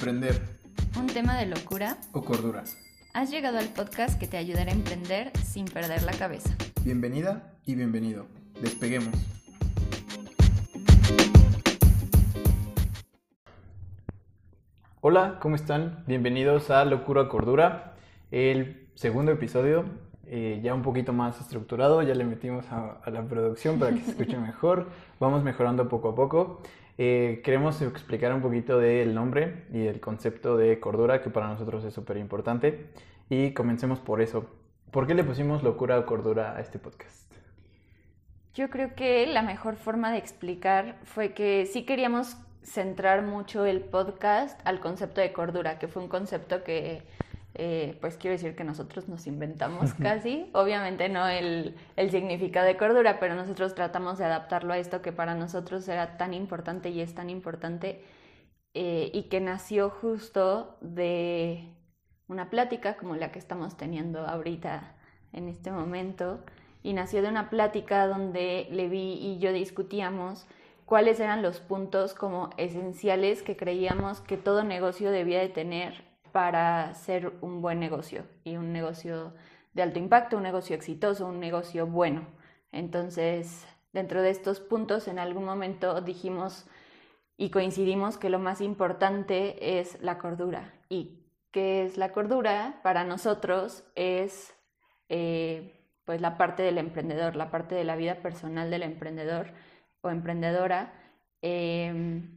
Emprender Un tema de locura. o cordura. Has llegado al podcast que te ayudará a emprender sin perder la cabeza. Bienvenida y bienvenido. Despeguemos. Hola, ¿cómo están? Bienvenidos a Locura o Cordura, el segundo episodio, eh, ya un poquito más estructurado, ya le metimos a, a la producción para que se escuche mejor, vamos mejorando poco a poco. Eh, queremos explicar un poquito del nombre y el concepto de cordura, que para nosotros es súper importante, y comencemos por eso. ¿Por qué le pusimos locura o cordura a este podcast? Yo creo que la mejor forma de explicar fue que sí queríamos centrar mucho el podcast al concepto de cordura, que fue un concepto que, eh, pues quiero decir que nosotros nos inventamos casi. Obviamente no el, el significado de cordura, pero nosotros tratamos de adaptarlo a esto que para nosotros era tan importante y es tan importante eh, y que nació justo de una plática como la que estamos teniendo ahorita en este momento y nació de una plática donde Levi y yo discutíamos cuáles eran los puntos como esenciales que creíamos que todo negocio debía de tener para ser un buen negocio y un negocio de alto impacto, un negocio exitoso, un negocio bueno. Entonces, dentro de estos puntos, en algún momento dijimos y coincidimos que lo más importante es la cordura. ¿Y qué es la cordura? Para nosotros es eh, pues la parte del emprendedor, la parte de la vida personal del emprendedor o emprendedora, eh,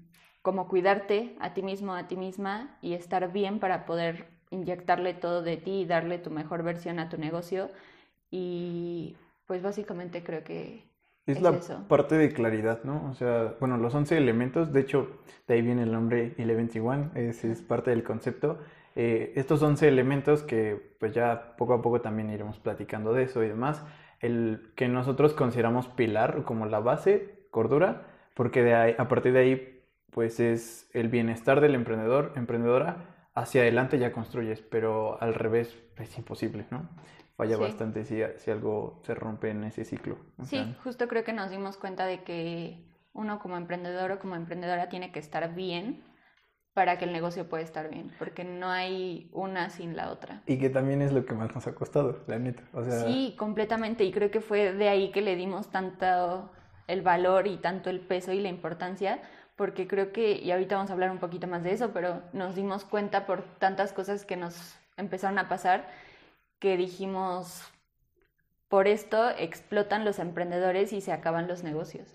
como cuidarte a ti mismo, a ti misma y estar bien para poder inyectarle todo de ti y darle tu mejor versión a tu negocio. Y pues básicamente creo que Es, es la eso. parte de claridad, ¿no? O sea, bueno, los 11 elementos, de hecho, de ahí viene el nombre 1121, es, es parte del concepto. Eh, estos 11 elementos que pues ya poco a poco también iremos platicando de eso y demás, el que nosotros consideramos pilar como la base, cordura, porque de ahí, a partir de ahí pues es el bienestar del emprendedor, emprendedora, hacia adelante ya construyes, pero al revés es imposible, ¿no? Falla Sí. bastante si, si algo se rompe en ese ciclo. O Sí, sea, justo creo que nos dimos cuenta de que uno como emprendedor o como emprendedora tiene que estar bien para que el negocio pueda estar bien, porque no hay una sin la otra. Y que también es lo que más nos ha costado, la neta. O sea, Sí, completamente, y creo que fue de ahí que le dimos tanto el valor y tanto el peso y la importancia, porque creo que, y ahorita vamos a hablar un poquito más de eso, pero nos dimos cuenta por tantas cosas que nos empezaron a pasar que dijimos, por esto explotan los emprendedores y se acaban los negocios.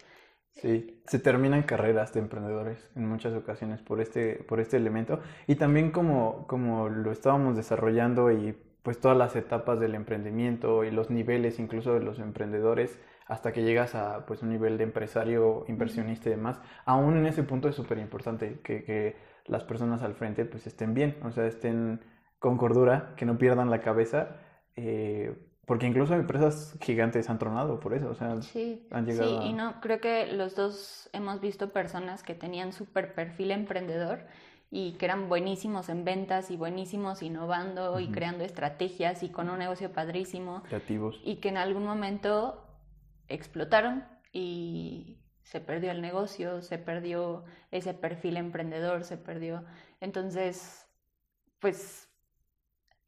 sí, se terminan carreras de emprendedores en muchas ocasiones por este, por este elemento. Y también como, como lo estábamos desarrollando y pues todas las etapas del emprendimiento y los niveles incluso de los emprendedores hasta que llegas a pues un nivel de empresario, inversionista y demás, aún en ese punto es súper importante que, que las personas al frente pues estén bien, o sea, estén con cordura, que no pierdan la cabeza, eh, porque incluso empresas gigantes han tronado por eso, o sea, Sí, han llegado sí, a- y no, creo que los dos hemos visto personas que tenían súper perfil emprendedor y que eran buenísimos en ventas y buenísimos innovando y Ujú. creando estrategias y con un negocio padrísimo creativos. y que en algún momento explotaron y se perdió el negocio, se perdió ese perfil emprendedor, se perdió. Entonces, pues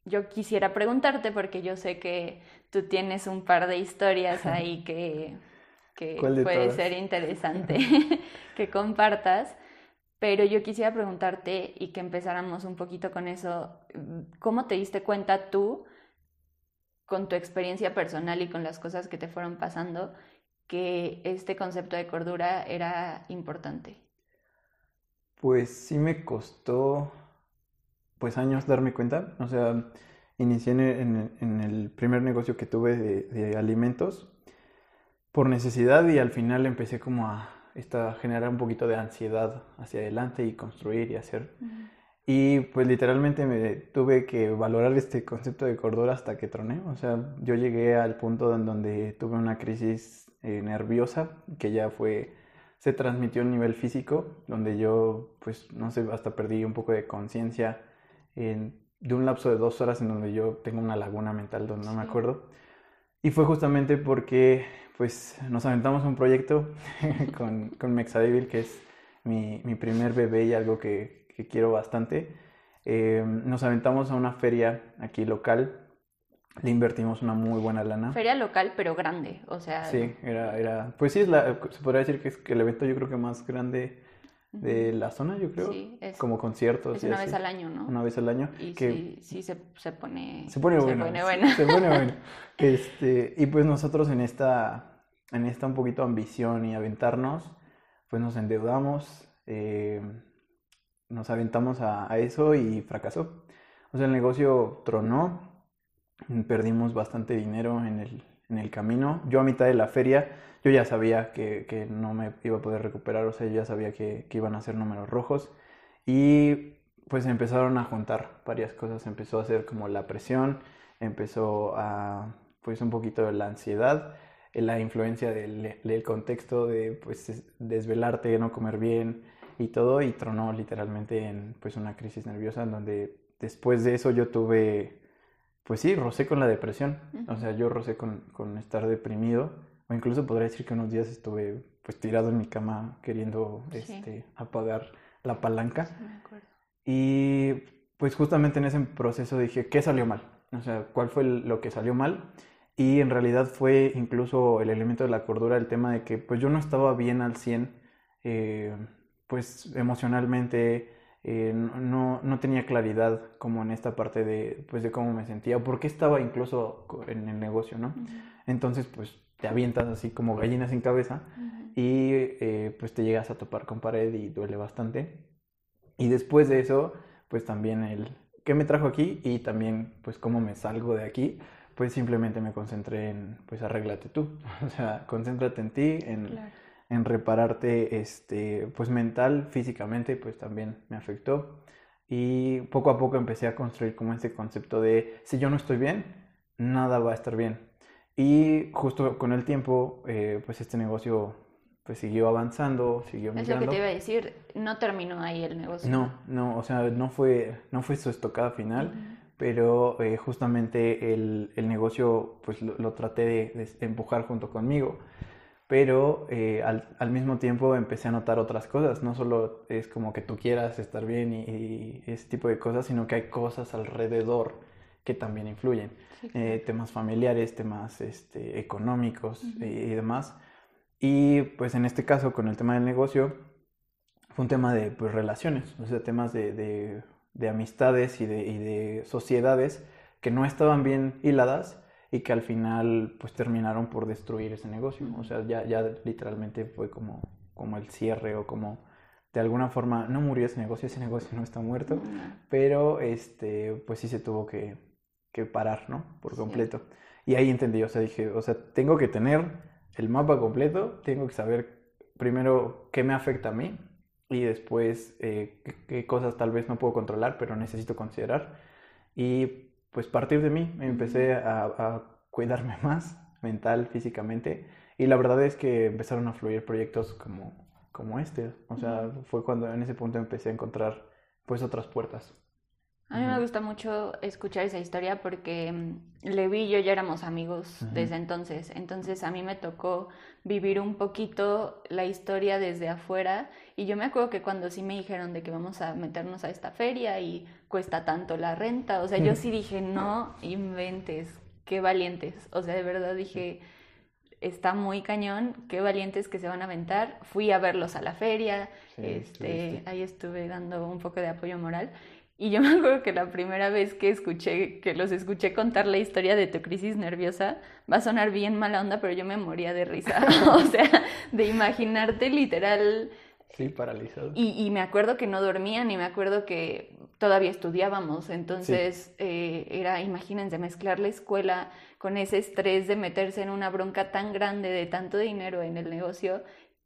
yo quisiera preguntarte porque yo sé que tú tienes un par de historias ahí que, que ¿Cuál de puede todas? ser interesante que compartas. Pero yo quisiera preguntarte y que empezáramos un poquito con eso. ¿Cómo te diste cuenta tú, con tu experiencia personal y con las cosas que te fueron pasando, que este concepto de cordura era importante? Pues sí me costó pues años darme cuenta. O sea, inicié en el, en primer negocio que tuve de, de alimentos por necesidad y al final empecé como a esta, generar un poquito de ansiedad hacia adelante y construir y hacer. Y pues literalmente me tuve que valorar este concepto de cordura hasta que troné. O sea, yo llegué al punto en donde tuve una crisis eh, nerviosa que ya fue, se transmitió a nivel físico, donde yo pues no sé, hasta perdí un poco de conciencia en- de un lapso de dos horas en donde yo tengo una laguna mental donde no me acuerdo. Y fue justamente porque pues nos aventamos un proyecto con, con Mexadevil, que es mi, mi primer bebé y algo que, que quiero bastante. Eh, nos aventamos a una feria aquí local, le invertimos una muy buena lana. Feria local, pero grande, o sea... Sí, era, era pues sí, es la, se podría decir que es el evento yo creo que más grande de la zona, yo creo. Sí, es, como conciertos. Es una vez al año, ¿no? Una vez al año. Y que sí, sí se, se, pone... Se pone bueno. Se pone bueno. Se, pone bueno. Este, y pues nosotros en esta, en esta un poquito ambición y aventarnos, pues nos endeudamos, eh, nos aventamos a, a eso y fracasó. O sea, el negocio tronó, perdimos bastante dinero en el, en el camino. Yo a mitad de la feria, yo ya sabía que, que no me iba a poder recuperar, o sea, yo ya sabía que, que, iban a ser números rojos. Y pues empezaron a juntar varias cosas, empezó a ser como la presión, empezó a, pues un poquito de la ansiedad, la influencia del, del contexto de, pues, desvelarte, no comer bien y todo, y tronó literalmente en, pues, una crisis nerviosa en donde después de eso yo tuve pues sí, rocé con la depresión. O sea, yo rocé con, con, estar deprimido. O incluso podría decir que unos días estuve pues tirado en mi cama queriendo este, apagar la palanca. y pues justamente en ese proceso dije, ¿qué salió mal? O sea, ¿cuál fue lo que salió mal? Y en realidad fue incluso el elemento de la cordura, el tema de que pues yo no estaba bien al 100, eh, pues emocionalmente, eh, no, no, tenía claridad como en esta parte de, pues, de cómo me sentía o por qué estaba incluso en el negocio, ¿no? Entonces, pues te avientas así como gallinas sin cabeza y eh, pues te llegas a topar con pared y duele bastante. Y después de eso, pues también el qué me trajo aquí y también pues cómo me salgo de aquí, pues simplemente me concentré en pues arréglate tú, o sea, concéntrate en ti, en en repararte este, pues mental, físicamente, pues también me afectó. Y poco a poco empecé a construir como este concepto de si yo no estoy bien, nada va a estar bien. Y justo con el tiempo, eh, pues este negocio pues siguió avanzando, siguió Es lo que te iba a decir, no terminó ahí el negocio. No, no, o sea, no fue, no fue su estocada final, pero eh, justamente el, el, negocio pues lo, lo traté de, de, empujar junto conmigo pero eh, al, al, mismo tiempo empecé a notar otras cosas. No solo es como que tú quieras estar bien y, y ese tipo de cosas, sino que hay cosas alrededor que también influyen. Sí. Eh, temas familiares, temas este, económicos uh -huh. y, y, demás. Y pues en este caso, con el tema del negocio, fue un tema de pues, relaciones, o sea, temas de, de, de amistades y de, y de sociedades que no estaban bien hiladas y que al final pues terminaron por destruir ese negocio. O sea, ya, ya literalmente fue como, como el cierre o como de alguna forma no murió ese negocio, ese negocio no está muerto, pero este pues sí se tuvo que, que parar, ¿no? Por completo. Sí. Y ahí entendí, o sea, dije, o sea, tengo que tener el mapa completo, tengo que saber primero qué me afecta a mí y después eh, qué, qué cosas tal vez no puedo controlar, pero necesito considerar. Y pues partir de mí me empecé a, a, cuidarme más mental, físicamente y la verdad es que empezaron a fluir proyectos como, como este, o sea, fue cuando en ese punto empecé a encontrar pues otras puertas. A mí me gusta mucho escuchar esa historia porque mm, Levi y yo ya éramos amigos desde entonces. Entonces a mí me tocó vivir un poquito la historia desde afuera. Y yo me acuerdo que cuando sí me dijeron de que vamos a meternos a esta feria y cuesta tanto la renta, o sea, yo sí dije, no inventes, qué valientes. O sea, de verdad dije, está muy cañón, qué valientes que se van a aventar. Fui a verlos a la feria, sí, este, ahí estuve dando un poco de apoyo moral. Y yo me acuerdo que la primera vez que escuché, que los escuché contar la historia de tu crisis nerviosa, va a sonar bien mala onda, pero yo me moría de risa. o sea, de imaginarte literal. Sí, paralizado. Y, y, me acuerdo que no dormían y me acuerdo que todavía estudiábamos. Entonces, sí. eh, era, imagínense, mezclar la escuela con ese estrés de meterse en una bronca tan grande de tanto dinero en el negocio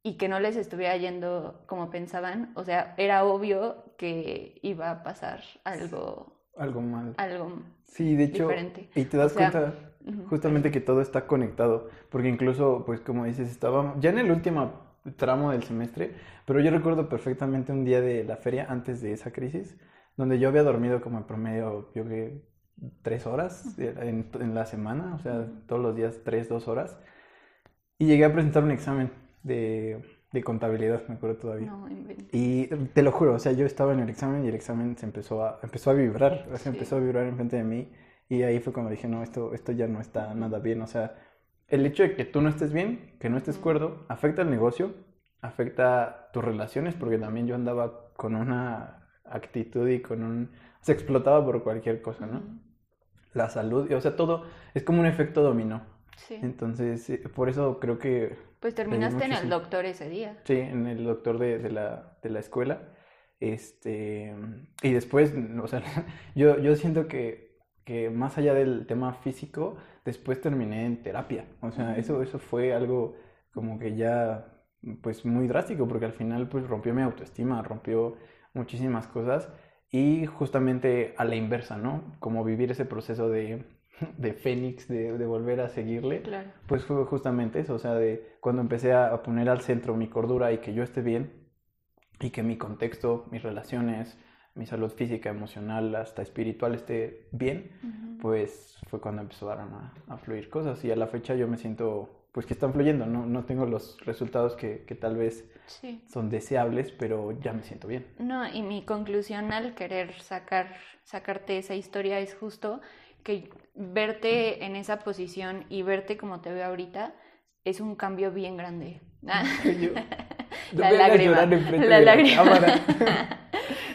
y que no les estuviera yendo como pensaban, o sea, era obvio que iba a pasar algo algo mal. Algo sí, de hecho, diferente. y te das o sea, cuenta justamente que todo está conectado, porque incluso pues como dices, estábamos ya en el último tramo del semestre, pero yo recuerdo perfectamente un día de la feria antes de esa crisis, donde yo había dormido como en promedio, yo creo tres horas en, en, la semana, o sea, todos los días tres, dos horas, y llegué a presentar un examen de, de contabilidad, me acuerdo todavía. No. Y te lo juro, o sea, yo estaba en el examen y el examen se empezó a, empezó a vibrar, o sea, empezó a vibrar enfrente de mí y ahí fue cuando dije, no, esto, esto ya no está nada bien, o sea, el hecho de que tú no estés bien, que no estés cuerdo, afecta al negocio, afecta tus relaciones, porque también yo andaba con una actitud y con un... se explotaba por cualquier cosa, ¿no? La salud, o sea, todo es como un efecto dominó. Sí. Entonces, eh, por eso creo que... Pues terminaste en el doctor ese día. Sí, en el doctor de, de la, de la escuela. Este, y después, o sea, yo, yo siento que, que más allá del tema físico, después terminé en terapia. O sea, eso, eso fue algo como que ya, pues muy drástico, porque al final, pues rompió mi autoestima, rompió muchísimas cosas. Y justamente a la inversa, ¿no? Como vivir ese proceso de, de Fénix, de, de volver a seguirle. Claro. Pues fue justamente eso, o sea, de cuando empecé a poner al centro mi cordura y que yo esté bien y que mi contexto, mis relaciones, mi salud física, emocional, hasta espiritual esté bien, pues fue cuando empezaron a, a fluir cosas y a la fecha yo me siento pues que están fluyendo, no, no tengo los resultados que, que tal vez Sí. son deseables, pero ya me siento bien. No, y mi conclusión al querer sacar, sacarte esa historia es justo que verte en esa posición y verte como te veo ahorita es un cambio bien grande. Yo- no La lágrima, la.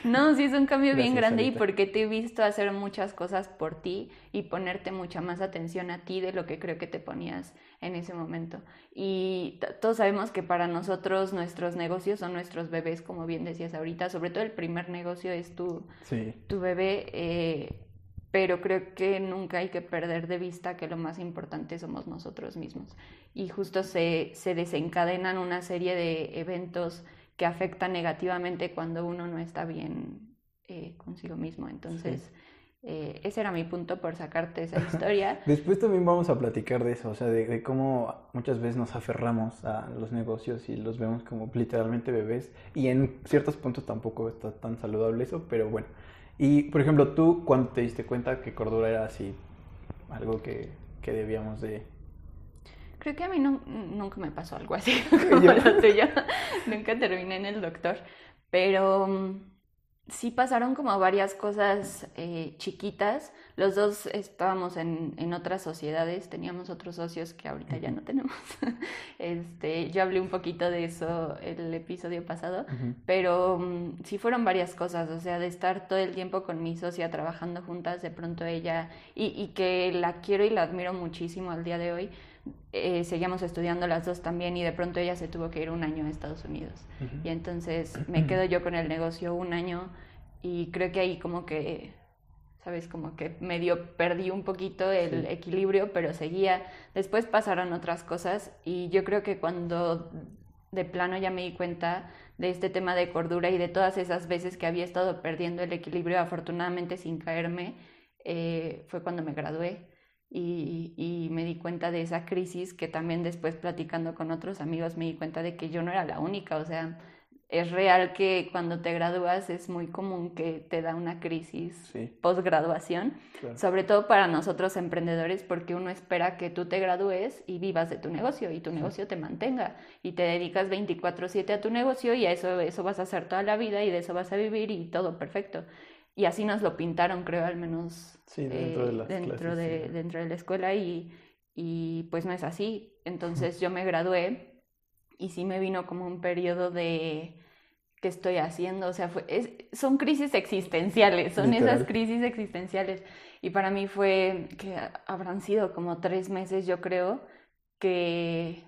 No, sí es un cambio bien grande y porque te he visto hacer muchas cosas por ti y ponerte mucha más atención a ti de lo que creo que te ponías en ese momento. Y todos sabemos que para nosotros nuestros negocios son nuestros bebés, como bien decías ahorita, sobre todo el primer negocio es tu, Sí, tu bebé, eh, pero creo que nunca hay que perder de vista que lo más importante somos nosotros mismos. Y justo se, se desencadenan una serie de eventos que afectan negativamente cuando uno no está bien eh, consigo mismo. Entonces, eh, ese era mi punto por sacarte esa historia. Después también vamos a platicar de eso, o sea, de, de cómo muchas veces nos aferramos a los negocios y los vemos como literalmente bebés y en ciertos puntos tampoco está tan saludable eso, pero bueno. Y por ejemplo, tú cuando te diste cuenta que cordura era así, algo que, que debíamos de... Creo que a mí no- nunca me pasó algo así como Yo- lo tuyo. nunca terminé en el doctor. Pero mm, sí pasaron como varias cosas eh, chiquitas. Los dos estábamos en, en otras sociedades, teníamos otros socios que ahorita ya no tenemos. Este, yo hablé un poquito de eso el episodio pasado. Pero mm, sí fueron varias cosas, o sea, de estar todo el tiempo con mi socia trabajando juntas, de pronto ella, y, y que la quiero y la admiro muchísimo al día de hoy, eh, seguíamos estudiando las dos también y de pronto ella se tuvo que ir un año a Estados Unidos. Y entonces me quedo yo con el negocio un año y creo que ahí como que, ¿sabes? Como que medio perdí un poquito el Sí. equilibrio, pero seguía. Después pasaron otras cosas y yo creo que cuando de plano ya me di cuenta de este tema de cordura y de todas esas veces que había estado perdiendo el equilibrio, afortunadamente sin caerme, eh, fue cuando me gradué. Y, y me di cuenta de esa crisis que también después platicando con otros amigos me di cuenta de que yo no era la única, o sea, es real que cuando te gradúas es muy común que te da una crisis Sí, posgraduación, claro. sobre todo para nosotros emprendedores, porque uno espera que tú te gradúes y vivas de tu negocio y tu negocio te mantenga y te dedicas 24/7 a tu negocio y a eso, eso vas a hacer toda la vida y de eso vas a vivir y todo perfecto. Y así nos lo pintaron, creo, al menos Sí, dentro de eh, las dentro clases, de, dentro de la escuela y, y pues no es así. Entonces yo me gradué y sí me vino como un periodo de qué estoy haciendo, o sea, fue, es- son crisis existenciales, son Literal. esas crisis existenciales. Y para mí fue que habrán sido como tres meses, yo creo, que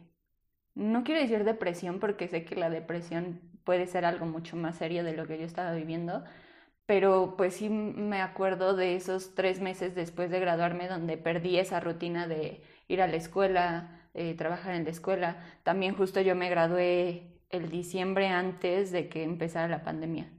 no quiero decir depresión porque sé que la depresión puede ser algo mucho más serio de lo que yo estaba viviendo, pero pues sí me acuerdo de esos tres meses después de graduarme donde perdí esa rutina de ir a la escuela, eh, trabajar en la escuela. También justo yo me gradué el diciembre antes de que empezara la pandemia.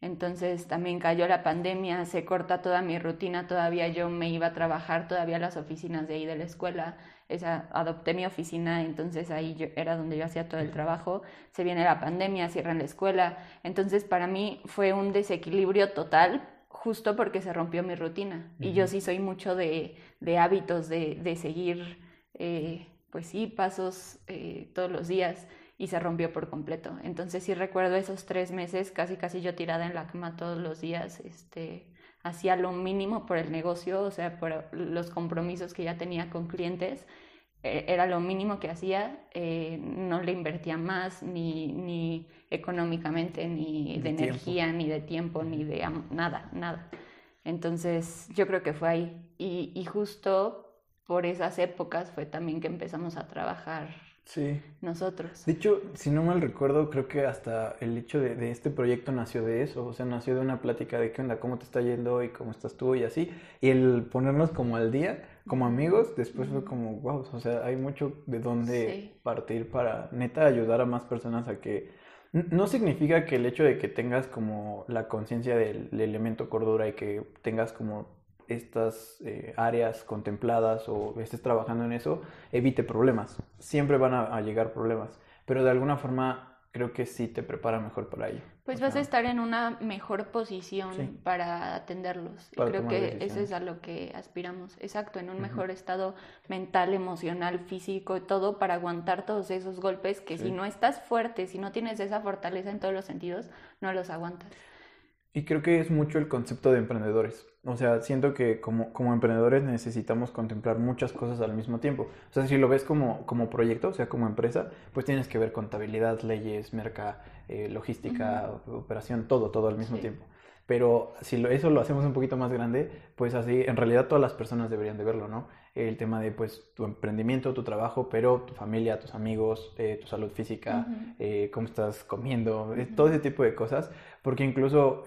Entonces también cayó la pandemia, se corta toda mi rutina, todavía yo me iba a trabajar todavía a las oficinas de ahí de la escuela, esa, adopté mi oficina, entonces ahí yo, era donde yo hacía todo el trabajo, se viene la pandemia, cierran la escuela, entonces para mí fue un desequilibrio total justo porque se rompió mi rutina y yo sí soy mucho de, de hábitos, de, de seguir, eh, pues sí, pasos eh, todos los días y se rompió por completo. Entonces sí recuerdo esos tres meses, casi casi yo tirada en la cama todos los días, este, hacía lo mínimo por el negocio, o sea, por los compromisos que ya tenía con clientes, e, era lo mínimo que hacía, eh, no le invertía más ni, ni económicamente, ni de, energía, ni de tiempo, ni de nada, nada. Entonces yo creo que fue ahí. Y, y justo por esas épocas fue también que empezamos a trabajar Sí. Nosotros. De hecho, si no mal recuerdo, creo que hasta el hecho de, este proyecto nació de eso, o sea, nació de una plática de qué onda, cómo te está yendo y cómo estás tú y así, y el ponernos como al día, como amigos, después fue como, wow, o sea, hay mucho de dónde partir para neta ayudar a más personas a que... No significa que el hecho de que tengas como la conciencia del elemento cordura y que tengas como estas eh, áreas contempladas o estés trabajando en eso, evite problemas. Siempre van a, llegar problemas, pero de alguna forma creo que sí te prepara mejor para ello. Pues vas a estar en una mejor posición para atenderlos. y creo que eso es a lo que aspiramos. Exacto, en un mejor estado mental, emocional, físico, todo para aguantar todos esos golpes que si no estás fuerte, si no tienes esa fortaleza en todos los sentidos, no los aguantas. Y creo que es mucho el concepto de emprendedores. O sea, siento que como, como emprendedores necesitamos contemplar muchas cosas al mismo tiempo. O sea, si lo ves como, como proyecto, o sea, como empresa, pues tienes que ver contabilidad, leyes, merca, eh, logística, operación, todo, todo al mismo tiempo. Pero si lo, eso lo hacemos un poquito más grande, pues así, en realidad todas las personas deberían de verlo, ¿no? El tema de, pues, tu emprendimiento, tu trabajo, pero tu familia, tus amigos, eh, tu salud física, eh, cómo estás comiendo, todo ese tipo de cosas. Porque incluso,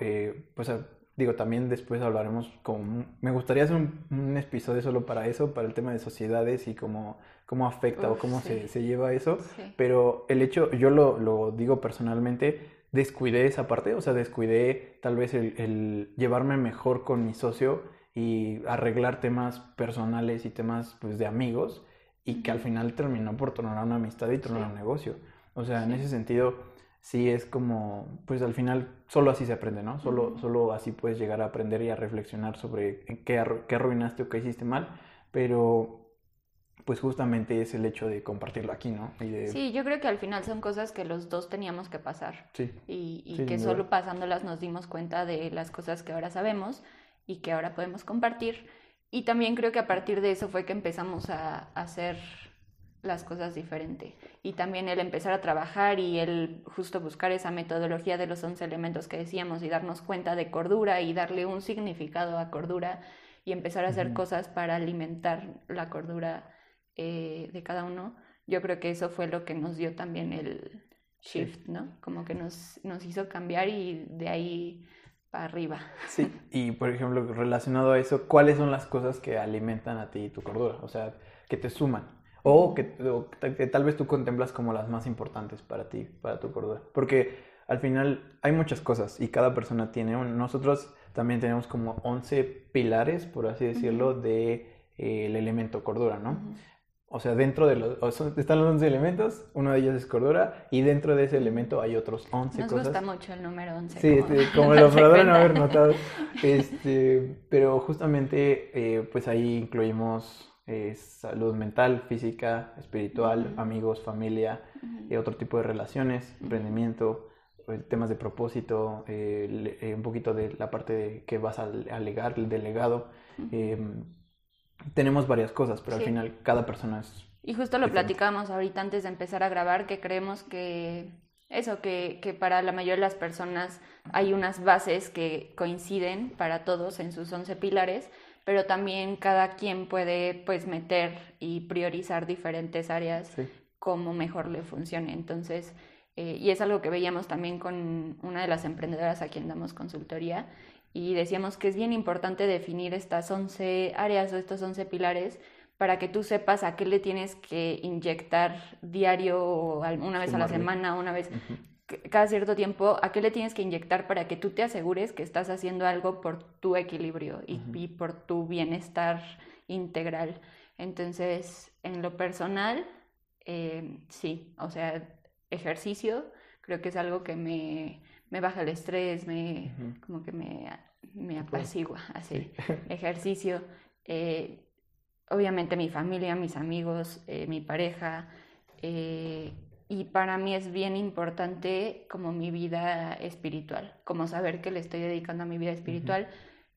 pues, digo, también después hablaremos como... Me gustaría hacer un, episodio solo para eso, para el tema de sociedades y cómo, cómo afecta o cómo se, se, lleva eso. Pero el hecho, yo lo, lo digo personalmente, descuidé esa parte, o sea, descuidé tal vez el, llevarme mejor con mi socio y arreglar temas personales y temas pues de amigos y que al final terminó por tornar una amistad y tornar un negocio. O sea, en ese sentido sí es como, pues al final solo así se aprende, ¿no? Solo, solo así puedes llegar a aprender y a reflexionar sobre qué, qué arruinaste o qué hiciste mal, pero pues justamente es el hecho de compartirlo aquí, ¿no? Sí, yo creo que al final son cosas que los dos teníamos que pasar. Sí. Y, que solo pasándolas nos dimos cuenta de las cosas que ahora sabemos y que ahora podemos compartir. Y también creo que a partir de eso fue que empezamos a, hacer las cosas diferente. Y también el empezar a trabajar y el justo buscar esa metodología de los 11 elementos que decíamos y darnos cuenta de cordura y darle un significado a cordura y empezar a hacer cosas para alimentar la cordura eh, de cada uno, yo creo que eso fue lo que nos dio también el shift, ¿no? Como que nos, nos hizo cambiar y de ahí para arriba. Sí, y por ejemplo, relacionado a eso, ¿cuáles son las cosas que alimentan a ti tu cordura? O sea, que te suman. O que, que, tal vez tú contemplas como las más importantes para ti, para tu cordura. Porque al final hay muchas cosas y cada persona tiene un... Nosotros también tenemos como 11 pilares, por así decirlo, de eh, el elemento cordura, ¿no? O sea, dentro de los... están los 11 elementos, uno de ellos es cordura, y dentro de ese elemento hay otros 11 Nos cosas. Nos gusta mucho el número 11. Sí, como, este, como lo podrán haber notado. Este, pero justamente, eh, pues ahí incluimos eh, salud mental, física, espiritual, amigos, familia, y otro tipo de relaciones, emprendimiento, eh, temas de propósito, un poquito de la parte de que vas a alegar, el delegado. Tenemos varias cosas, pero al final cada persona es... Y justo lo platicamos ahorita antes de empezar a grabar, que creemos que eso, que, que, para la mayoría de las personas hay unas bases que coinciden para todos en sus 11 pilares, pero también cada quien puede pues meter y priorizar diferentes áreas como mejor le funcione. Entonces, eh, y es algo que veíamos también con una de las emprendedoras a quien damos consultoría, y decíamos que es bien importante definir estas 11 áreas o estos 11 pilares para que tú sepas a qué le tienes que inyectar diario o una vez a la semana, una vez cada cierto tiempo, a qué le tienes que inyectar para que tú te asegures que estás haciendo algo por tu equilibrio y, por tu bienestar integral. Entonces, en lo personal, eh, sí, o sea, ejercicio creo que es algo que me, me baja el estrés, me, como que me, me apacigua, así, ejercicio. Eh, obviamente mi familia, mis amigos, eh, mi pareja, eh, y para mí es bien importante como mi vida espiritual, como saber que le estoy dedicando a mi vida espiritual.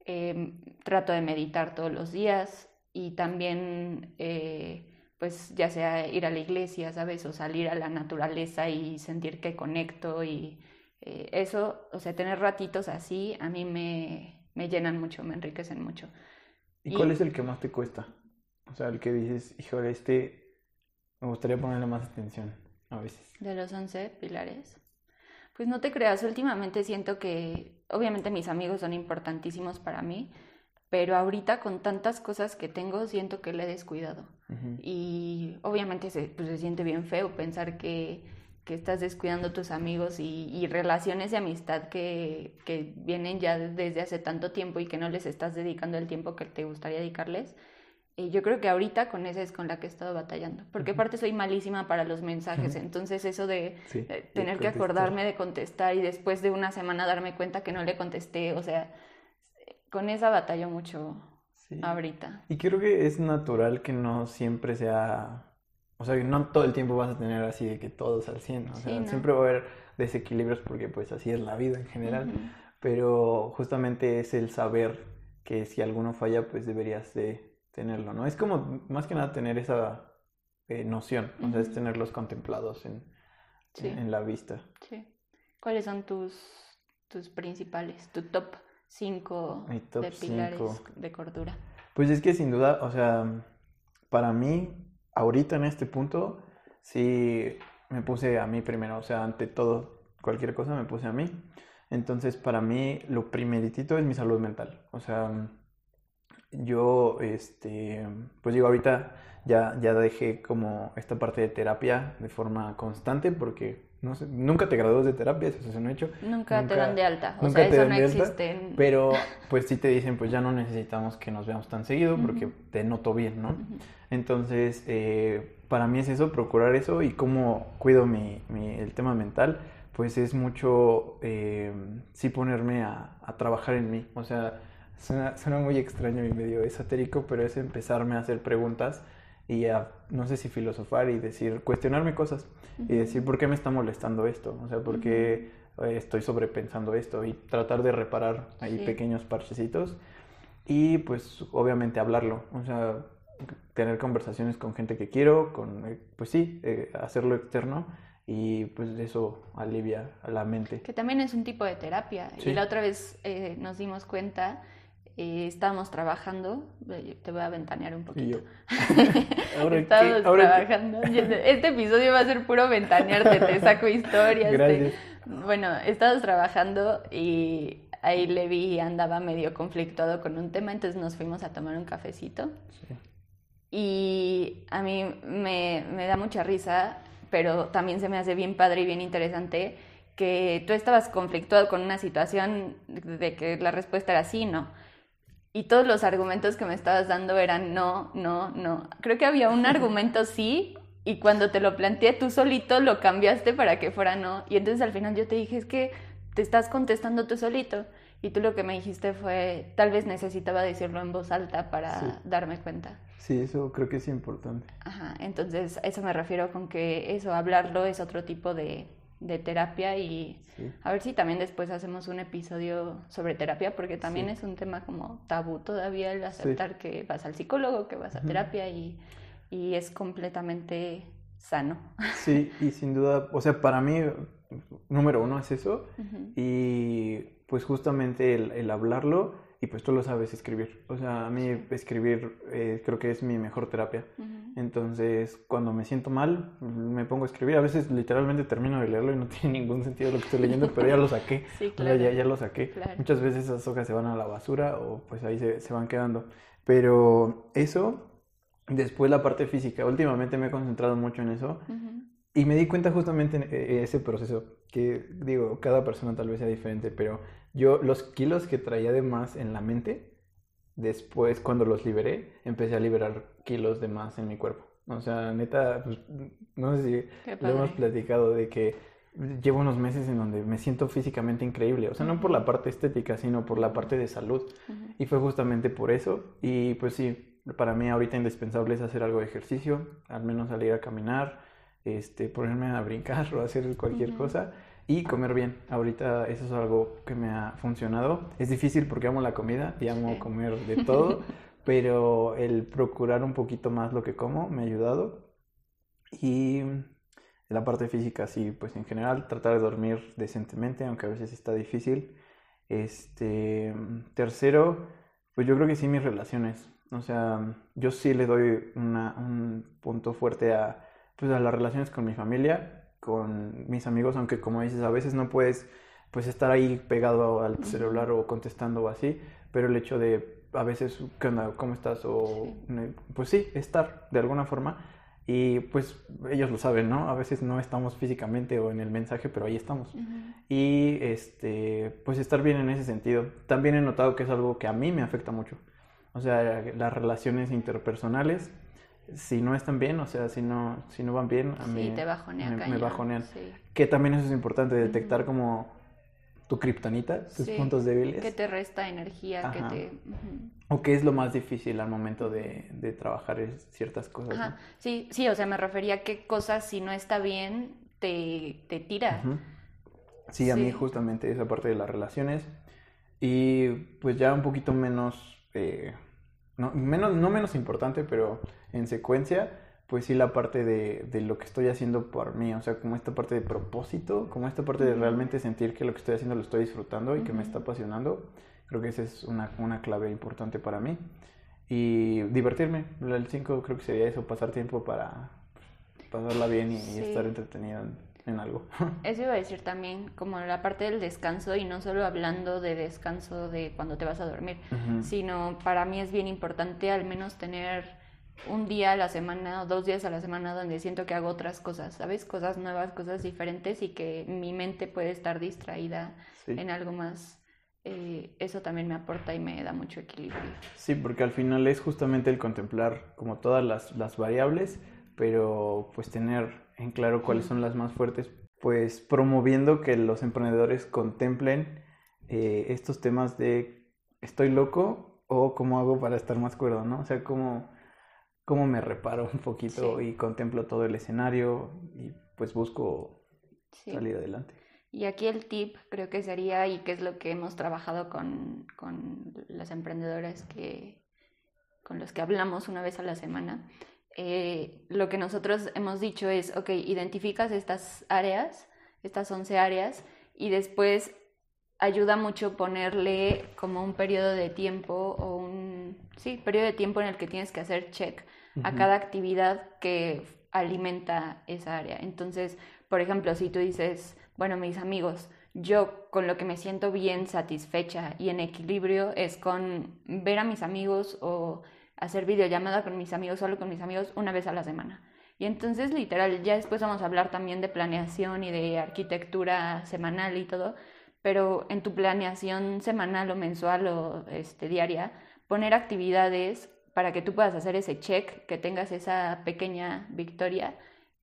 Em, trato de meditar todos los días y también, eh, pues ya sea ir a la iglesia, ¿sabes? O salir a la naturaleza y sentir que conecto y eh, eso, o sea, tener ratitos así, a mí me, me llenan mucho, me enriquecen mucho. ¿Y, cuál es el que más te cuesta? O sea, el que dices, híjole, este me gustaría ponerle más atención a veces. De los 11 pilares. Pues no te creas, últimamente siento que obviamente mis amigos son importantísimos para mí, pero ahorita con tantas cosas que tengo siento que le he descuidado. Y obviamente se, pues, se siente bien feo pensar que, que estás descuidando tus amigos y, y relaciones de amistad que, que, vienen ya desde hace tanto tiempo y que no les estás dedicando el tiempo que te gustaría dedicarles. Y yo creo que ahorita con esa es con la que he estado batallando, porque aparte soy malísima para los mensajes, entonces eso de tener que acordarme de contestar y después de una semana darme cuenta que no le contesté, o sea, con esa batallo mucho ahorita. Y creo que es natural que no siempre sea, o sea, que no todo el tiempo vas a tener así de que todos al 100, o sea, siempre va a haber desequilibrios porque pues así es la vida en general, pero justamente es el saber que si alguno falla pues deberías de tenerlo, ¿no? Es como más que nada tener esa eh, noción, o sea, es tenerlos contemplados en, en, la vista. Sí. ¿Cuáles son tus, tus principales, tu top 5 de pilares de cordura? Pues es que sin duda, o sea, para mí, ahorita en este punto, sí me puse a mí primero, o sea, ante todo, cualquier cosa me puse a mí. Entonces, para mí, lo primeritito es mi salud mental. O sea, yo, este, pues digo, ahorita ya, ya dejé como esta parte de terapia de forma constante porque no sé, nunca te gradúas de terapia, eso se no hecho. Nunca, te dan de alta, o sea, eso no existe. Pero pues sí te dicen, pues ya no necesitamos que nos veamos tan seguido porque te noto bien, ¿no? Entonces, eh, para mí es eso, procurar eso y cómo cuido mi, mi el tema mental, pues es mucho, eh, sí ponerme a, a trabajar en mí, o sea, Suena, muy extraño y medio esotérico, pero es empezarme a hacer preguntas y a, no sé si filosofar y decir, cuestionarme cosas y decir, ¿por qué me está molestando esto? O sea, ¿por qué eh, estoy sobrepensando esto? Y tratar de reparar ahí pequeños parchecitos y pues obviamente hablarlo, o sea, tener conversaciones con gente que quiero, con, eh, pues sí, eh, hacerlo externo y pues eso alivia a la mente. Que también es un tipo de terapia. Y la otra vez nos dimos cuenta eh, estábamos trabajando, te voy a ventanear un poquito. estábamos trabajando. Este episodio va a ser puro ventanearte, te saco historias. Bueno, estábamos trabajando y ahí Levi andaba medio conflictuado con un tema, entonces nos fuimos a tomar un cafecito. Y a mí me, me da mucha risa, pero también se me hace bien padre y bien interesante que tú estabas conflictuado con una situación de que la respuesta era sí, no y todos los argumentos que me estabas dando eran no, no, no. Creo que había un argumento sí y cuando te lo planteé tú solito lo cambiaste para que fuera no. Y entonces al final yo te dije, es que te estás contestando tú solito. Y tú lo que me dijiste fue, tal vez necesitaba decirlo en voz alta para darme cuenta. Sí, eso creo que es importante. Ajá, entonces eso me refiero con que eso, hablarlo es otro tipo de, de terapia y a ver si también después hacemos un episodio sobre terapia porque también es un tema como tabú todavía el aceptar que vas al psicólogo, que vas a terapia y, y, es completamente sano. Sí, y sin duda, o sea, para mí, número uno es eso y pues justamente el, el hablarlo y pues tú lo sabes escribir. O sea, a mí escribir eh, creo que es mi mejor terapia. Entonces, cuando me siento mal, me pongo a escribir. A veces literalmente termino de leerlo y no tiene ningún sentido lo que estoy leyendo, pero ya lo saqué. Sí, claro. ya, ya, lo saqué. Muchas veces esas hojas se van a la basura o pues ahí se, se van quedando. Pero eso, después la parte física. Últimamente me he concentrado mucho en eso. Y me di cuenta justamente en eh, ese proceso, que digo, cada persona tal vez sea diferente, pero yo los kilos que traía de más en la mente, después cuando los liberé, empecé a liberar kilos de más en mi cuerpo. O sea, neta, pues, no sé si lo hemos platicado de que llevo unos meses en donde me siento físicamente increíble. O sea, no por la parte estética, sino por la parte de salud. Y fue justamente por eso. Y pues sí, para mí ahorita indispensable es hacer algo de ejercicio, al menos salir a caminar, este, ponerme a brincar o hacer cualquier cosa y comer bien. Ahorita eso es algo que me ha funcionado. Es difícil porque amo la comida y amo comer de todo, pero el procurar un poquito más lo que como me ha ayudado. Y la parte física, sí, pues en general tratar de dormir decentemente, aunque a veces está difícil. Este, tercero, pues yo creo que sí mis relaciones. O sea, yo sí le doy un punto fuerte a, pues a las relaciones con mi familia, con mis amigos, aunque como dices, a veces no puedes pues estar ahí pegado al celular o contestando o así, pero el hecho de a veces, ¿qué onda? ¿Cómo estás? O, pues sí, estar de alguna forma. Y pues ellos lo saben, ¿no? A veces no estamos físicamente o en el mensaje, pero ahí estamos. Y este, pues estar bien en ese sentido. También he notado que es algo que a mí me afecta mucho. O sea, las relaciones interpersonales, si no están bien, o sea, si no, si no van bien, a mí te bajonean, me, me bajonean. Que también eso es importante, detectar como tu kriptonita, tus puntos débiles. Que te resta energía, que te... O qué es lo más difícil al momento de, de trabajar ciertas cosas. Sí, sí, o sea, me refería a qué cosas si no está bien te, te tira. sí, a mí justamente esa parte de las relaciones. Y pues ya un poquito menos eh, no, menos, no menos importante, pero en secuencia, pues sí la parte de, de, lo que estoy haciendo por mí, o sea, como esta parte de propósito, como esta parte de realmente sentir que lo que estoy haciendo lo estoy disfrutando y que me está apasionando, creo que esa es una, una clave importante para mí. Y divertirme, el 5 creo que sería eso, pasar tiempo para pasarla bien y, estar entretenido en algo. Eso iba a decir también, como la parte del descanso, y no solo hablando de descanso de cuando te vas a dormir, sino para mí es bien importante al menos tener un día a la semana o dos días a la semana donde siento que hago otras cosas, ¿sabes? Cosas nuevas, cosas diferentes y que mi mente puede estar distraída en algo más. Eh, eso también me aporta y me da mucho equilibrio. Sí, porque al final es justamente el contemplar como todas las, las variables, pero pues tener en claro cuáles son las más fuertes, pues promoviendo que los emprendedores contemplen eh, estos temas de estoy loco o cómo hago para estar más cuerdo, ¿no? O sea, cómo, cómo me reparo un poquito y contemplo todo el escenario y pues busco salir adelante. Y aquí el tip creo que sería, y que es lo que hemos trabajado con, con las emprendedoras que, con los que hablamos una vez a la semana, eh, lo que nosotros hemos dicho es, ok, identificas estas áreas, estas 11 áreas, y después ayuda mucho ponerle como un periodo de tiempo o un, sí, periodo de tiempo en el que tienes que hacer check a cada actividad que alimenta esa área. Entonces, por ejemplo, si tú dices, bueno, mis amigos, yo con lo que me siento bien satisfecha y en equilibrio es con ver a mis amigos o hacer videollamada con mis amigos, solo con mis amigos, una vez a la semana. Y entonces, literal, ya después vamos a hablar también de planeación y de arquitectura semanal y todo, pero en tu planeación semanal o mensual o este, diaria, poner actividades para que tú puedas hacer ese check, que tengas esa pequeña victoria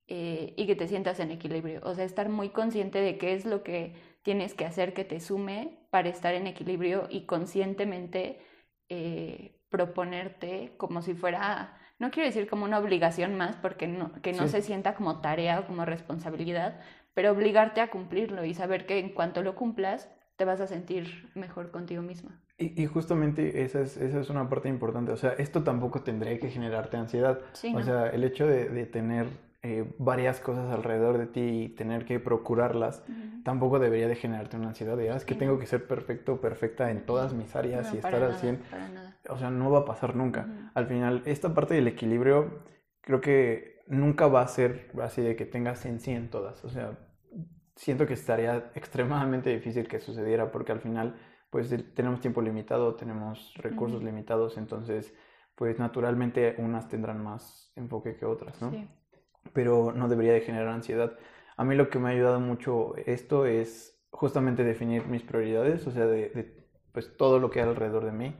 eh, y que te sientas en equilibrio. O sea, estar muy consciente de qué es lo que tienes que hacer que te sume para estar en equilibrio y conscientemente eh, proponerte como si fuera, no quiero decir como una obligación más, porque no, que no se sienta como tarea o como responsabilidad, pero obligarte a cumplirlo y saber que en cuanto lo cumplas, te vas a sentir mejor contigo misma. Y, justamente esa es, esa es una parte importante. O sea, esto tampoco tendría que generarte ansiedad. o sea, el hecho de, de tener eh, varias cosas alrededor de ti y tener que procurarlas, tampoco debería de generarte una ansiedad de, ah, es que tengo que ser perfecto, perfecta en todas mis áreas y estar al 100. O sea, no va a pasar nunca. Al final, esta parte del equilibrio, creo que nunca va a ser así de que tengas en 100 todas. O sea, siento que estaría extremadamente difícil que sucediera porque al final, pues tenemos tiempo limitado, tenemos recursos limitados, entonces, pues naturalmente unas tendrán más enfoque que otras, ¿no? Sí pero no debería de generar ansiedad. A mí lo que me ha ayudado mucho esto es justamente definir mis prioridades, o sea, de, pues todo lo que hay alrededor de mí,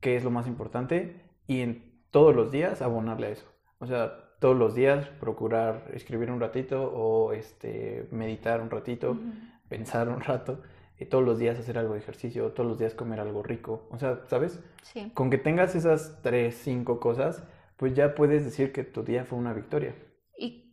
qué es lo más importante y en todos los días abonarle a eso. O sea, todos los días procurar escribir un ratito o este, meditar un ratito, pensar un rato, y todos los días hacer algo de ejercicio, todos los días comer algo rico. O sea, ¿sabes? Sí. Con que tengas esas tres, cinco cosas, pues ya puedes decir que tu día fue una victoria.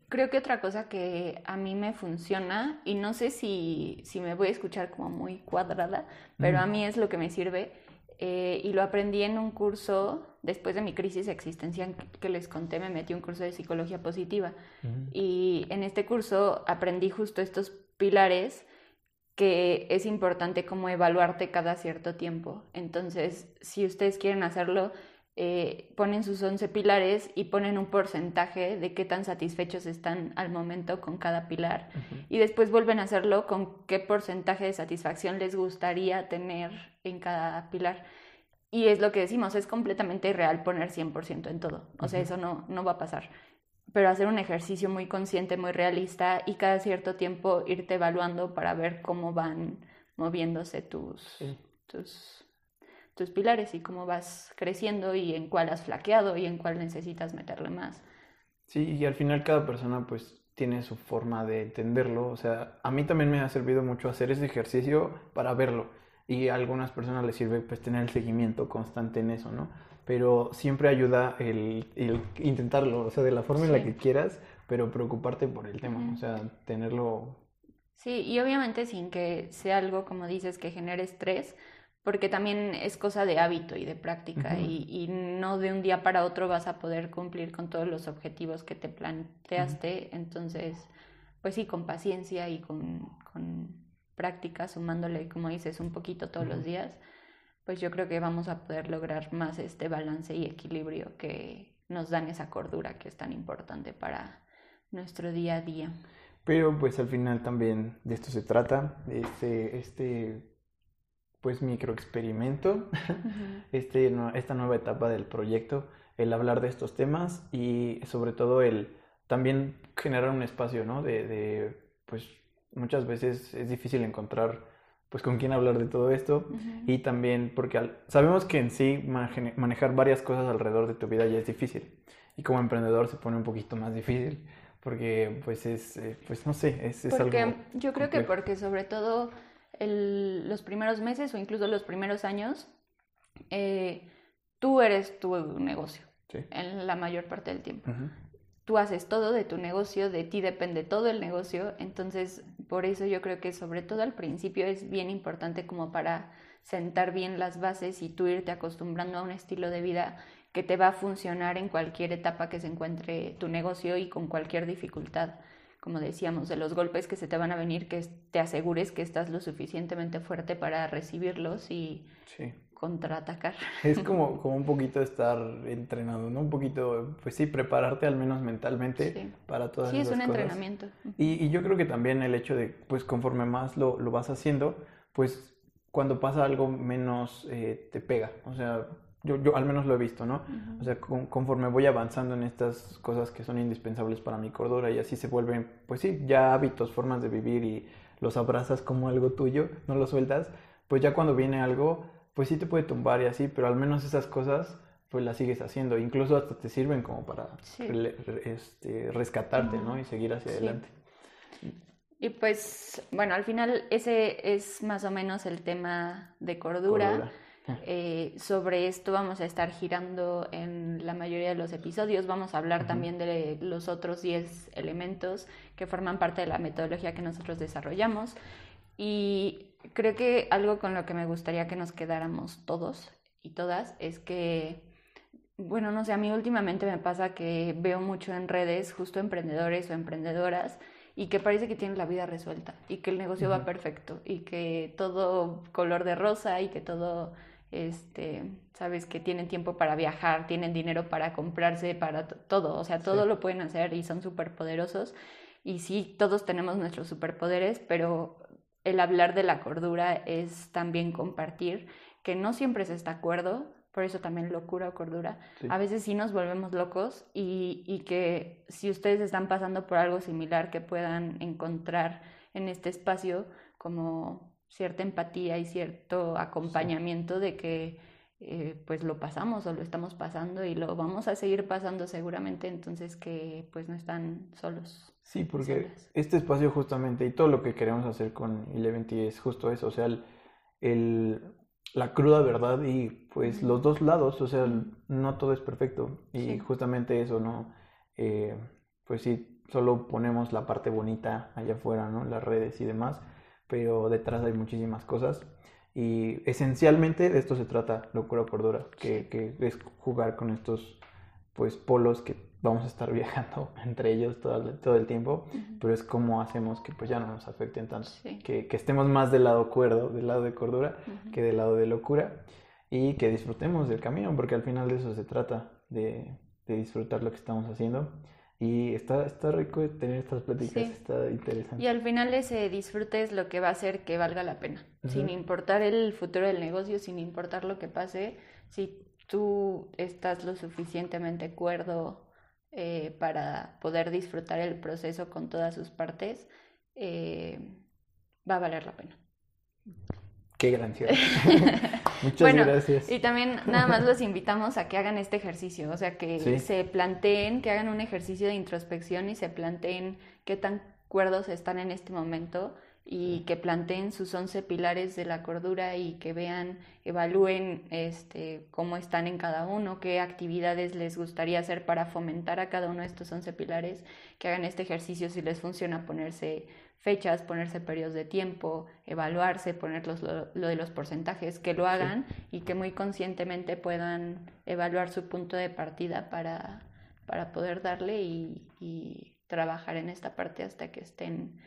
creo que otra cosa que a mí me funciona, y no sé si, si me voy a escuchar como muy cuadrada, pero a mí es lo que me sirve, eh, y lo aprendí en un curso, después de mi crisis existencial que les conté, me metí un curso de psicología positiva. Y en este curso aprendí justo estos pilares que es importante como evaluarte cada cierto tiempo. Entonces, si ustedes quieren hacerlo, eh, ponen sus 11 pilares y ponen un porcentaje de qué tan satisfechos están al momento con cada pilar y después vuelven a hacerlo con qué porcentaje de satisfacción les gustaría tener en cada pilar. Y es lo que decimos, es completamente irreal poner 100% en todo, o sea, eso no, no va a pasar. Pero hacer un ejercicio muy consciente, muy realista y cada cierto tiempo irte evaluando para ver cómo van moviéndose tus, tus tus pilares y cómo vas creciendo y en cuál has flaqueado y en cuál necesitas meterle más. Sí, y al final cada persona pues tiene su forma de entenderlo. O sea, a mí también me ha servido mucho hacer ese ejercicio para verlo. Y a algunas personas les sirve pues tener el seguimiento constante en eso, ¿no? Pero siempre ayuda el, intentarlo, o sea, de la forma en la que quieras, pero preocuparte por el tema, o sea, tenerlo... Sí, y obviamente sin que sea algo, como dices, que genere estrés, porque también es cosa de hábito y de práctica y, no de un día para otro vas a poder cumplir con todos los objetivos que te planteaste. Entonces, pues sí, con paciencia y con, con, práctica, sumándole, como dices, un poquito todos los días, pues yo creo que vamos a poder lograr más este balance y equilibrio que nos dan esa cordura que es tan importante para nuestro día a día. Pero pues al final también de esto se trata, este, este pues microexperimento, este, esta nueva etapa del proyecto, el hablar de estos temas y sobre todo el también generar un espacio, ¿no? De, de pues muchas veces es difícil encontrar pues con quién hablar de todo esto. Y también porque sabemos que en sí manejar varias cosas alrededor de tu vida ya es difícil. Y como emprendedor se pone un poquito más difícil porque pues es, eh, pues no sé, es, es porque Yo creo que porque sobre todo los primeros meses o incluso los primeros años, eh, tú eres tu negocio en la mayor parte del tiempo. Tú haces todo de tu negocio, de ti depende todo el negocio, entonces por eso yo creo que sobre todo al principio es bien importante como para sentar bien las bases y tú irte acostumbrando a un estilo de vida que te va a funcionar en cualquier etapa que se encuentre tu negocio y con cualquier dificultad. Como decíamos, de los golpes que se te van a venir, que te asegures que estás lo suficientemente fuerte para recibirlos y contraatacar. Es como, como un poquito estar entrenado, ¿no? Un poquito, pues sí, prepararte al menos mentalmente para todas sí, esas cosas. Sí, es un entrenamiento. Y, y, yo creo que también el hecho de, pues conforme más lo, lo vas haciendo, pues cuando pasa algo menos eh, te pega. O sea, yo, yo al menos lo he visto, ¿no? O sea, conforme voy avanzando en estas cosas que son indispensables para mi cordura y así se vuelven, pues sí, ya hábitos, formas de vivir y los abrazas como algo tuyo, no lo sueltas, pues ya cuando viene algo, pues sí te puede tumbar y así, pero al menos esas cosas pues las sigues haciendo, incluso hasta te sirven como para este, rescatarte, ¿no? Y seguir hacia adelante. Y pues, bueno, al final ese es más o menos el tema de cordura. Eh, sobre esto vamos a estar girando en la mayoría de los episodios. Vamos a hablar también de los otros 10 elementos que forman parte de la metodología que nosotros desarrollamos. Y creo que algo con lo que me gustaría que nos quedáramos todos y todas es que, bueno, no sé, a mí últimamente me pasa que veo mucho en redes justo emprendedores o emprendedoras y que parece que tienen la vida resuelta y que el negocio va perfecto y que todo color de rosa y que todo este, sabes que tienen tiempo para viajar, tienen dinero para comprarse, para todo, o sea, todo lo pueden hacer y son súper poderosos. Y sí, todos tenemos nuestros superpoderes, pero el hablar de la cordura es también compartir que no siempre se está acuerdo, por eso también locura o cordura. A veces sí nos volvemos locos y, y que si ustedes están pasando por algo similar, que puedan encontrar en este espacio como cierta empatía y cierto acompañamiento de que eh, pues lo pasamos o lo estamos pasando y lo vamos a seguir pasando seguramente, entonces que pues no están solos. Sí, porque este espacio justamente y todo lo que queremos hacer con Eleventy es justo eso, o sea, el, la cruda verdad y pues los dos lados, o sea, no todo es perfecto y justamente eso, ¿no? Eh, pues sí, solo ponemos la parte bonita allá afuera, ¿no? Las redes y demás, pero detrás hay muchísimas cosas. Y esencialmente de esto se trata Locura Cordura, que, que es jugar con estos pues polos que vamos a estar viajando entre ellos todo, todo el tiempo, pero es como hacemos que pues ya no nos afecten tanto, que, que, estemos más del lado cuerdo, del lado de cordura, que del lado de locura, y que disfrutemos del camino, porque al final de eso se trata, de, de disfrutar lo que estamos haciendo. Y está, está rico tener estas pláticas, está interesante. Y al final ese disfrute es lo que va a hacer que valga la pena, sin importar el futuro del negocio, sin importar lo que pase, si tú estás lo suficientemente cuerdo eh, para poder disfrutar el proceso con todas sus partes, eh, va a valer la pena. Qué gran Muchas gracias. Y también nada más los invitamos a que hagan este ejercicio, o sea, que se planteen, que hagan un ejercicio de introspección y se planteen qué tan cuerdos están en este momento y que planteen sus 11 pilares de la cordura y que vean, evalúen este, cómo están en cada uno, qué actividades les gustaría hacer para fomentar a cada uno de estos 11 pilares, que hagan este ejercicio si les funciona ponerse fechas, ponerse periodos de tiempo, evaluarse, poner lo, lo, de los porcentajes, que lo hagan y que muy conscientemente puedan evaluar su punto de partida para, para poder darle y, y trabajar en esta parte hasta que estén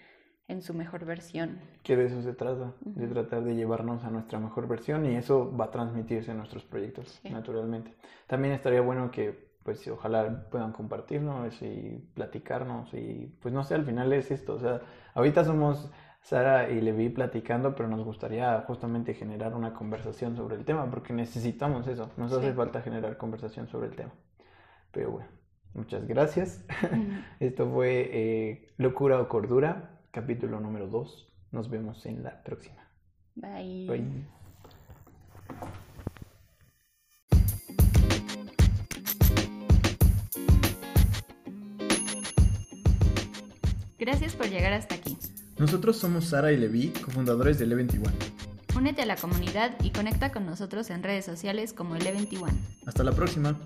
en su mejor versión. Que de eso se trata, de tratar de llevarnos a nuestra mejor versión y eso va a transmitirse en nuestros proyectos, naturalmente. También estaría bueno que, pues, ojalá puedan compartirnos y platicarnos y, pues, no sé, al final es esto, o sea, ahorita somos Sara y Levi platicando, pero nos gustaría justamente generar una conversación sobre el tema, porque necesitamos eso, nos hace falta generar conversación sobre el tema. Pero bueno, muchas gracias. Esto fue eh, Locura o Cordura capítulo número 2. Nos vemos en la próxima. Bye. Bye. Gracias por llegar hasta aquí. Nosotros somos Sara y Levi, cofundadores de E21. Únete a la comunidad y conecta con nosotros en redes sociales como E21. Hasta la próxima.